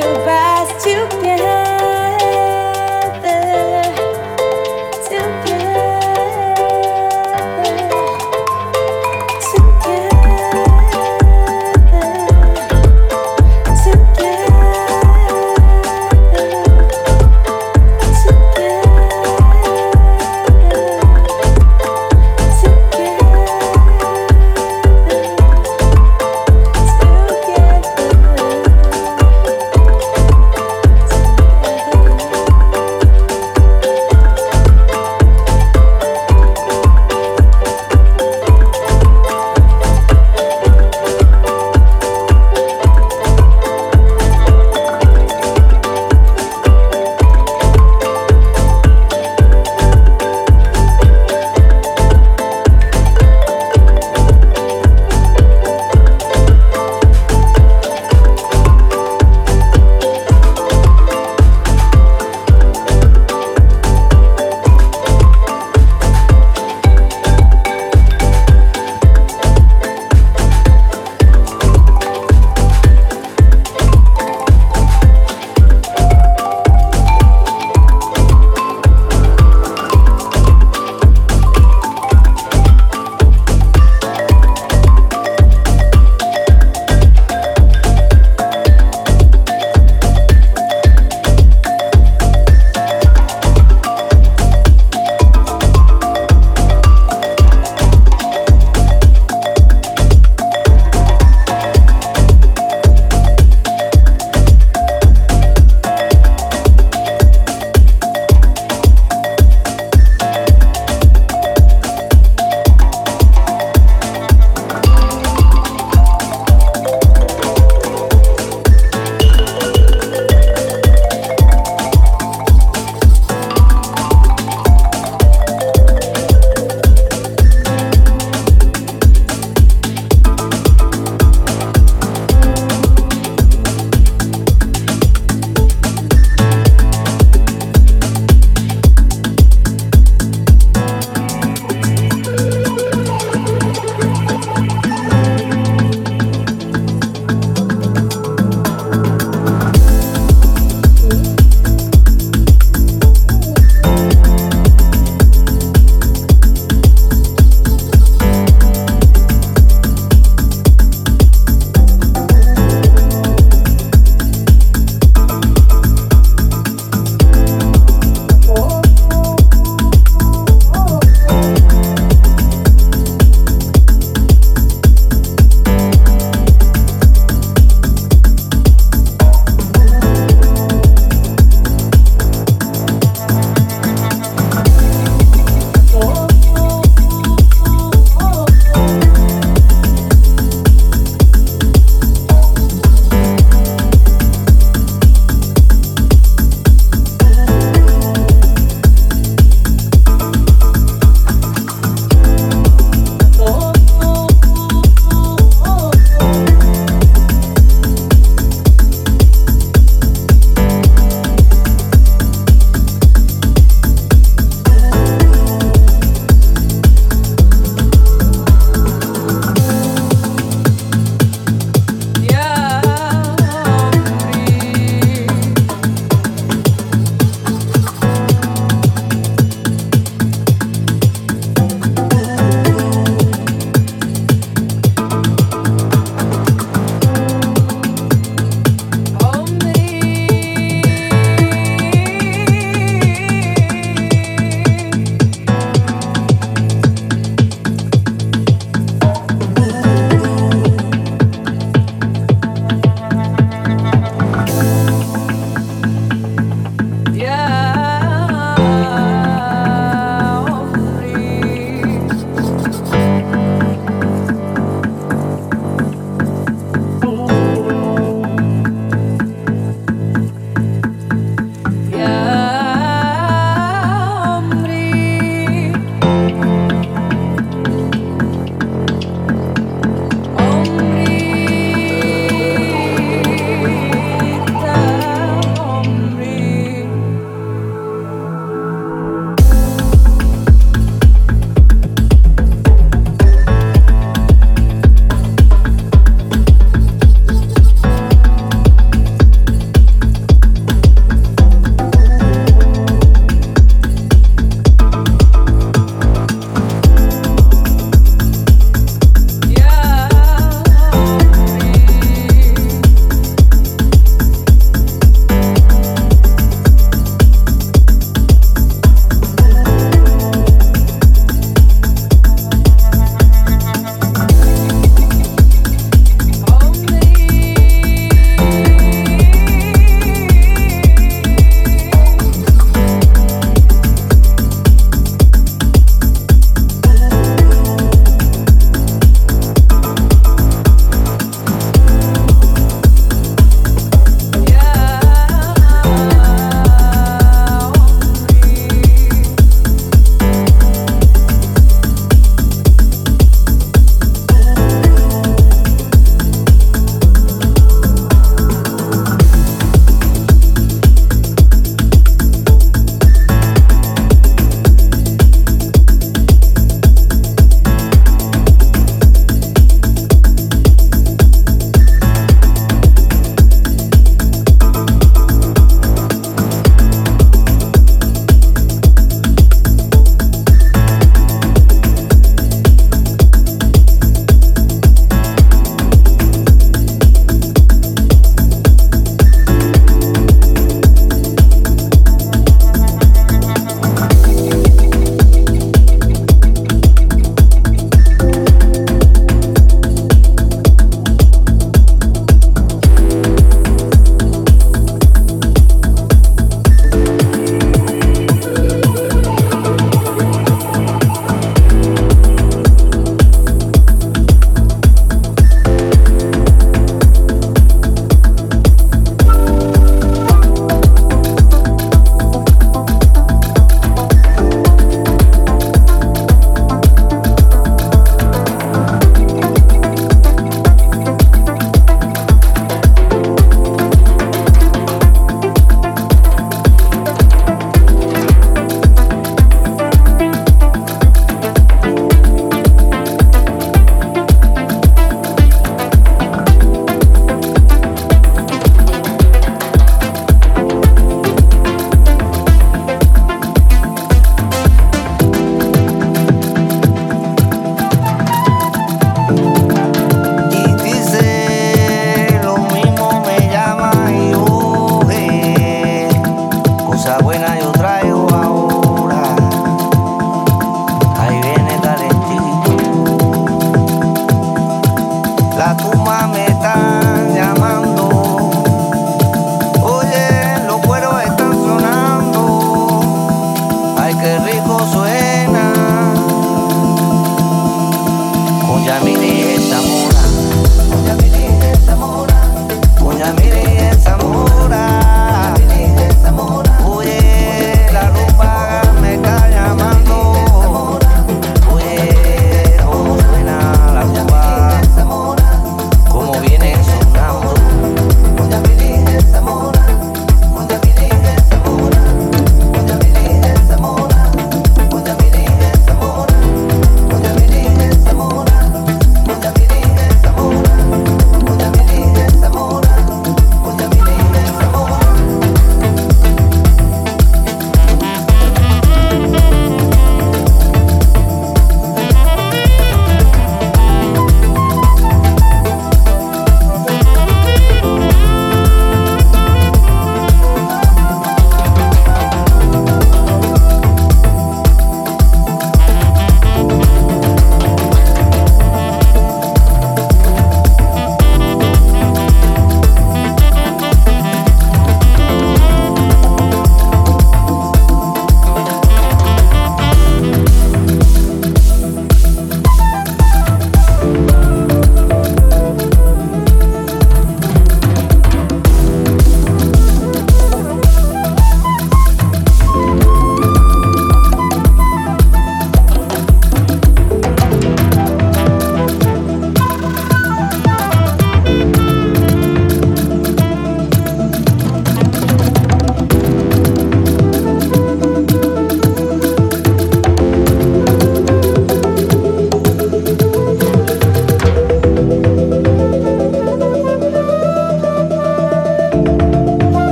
will rise together.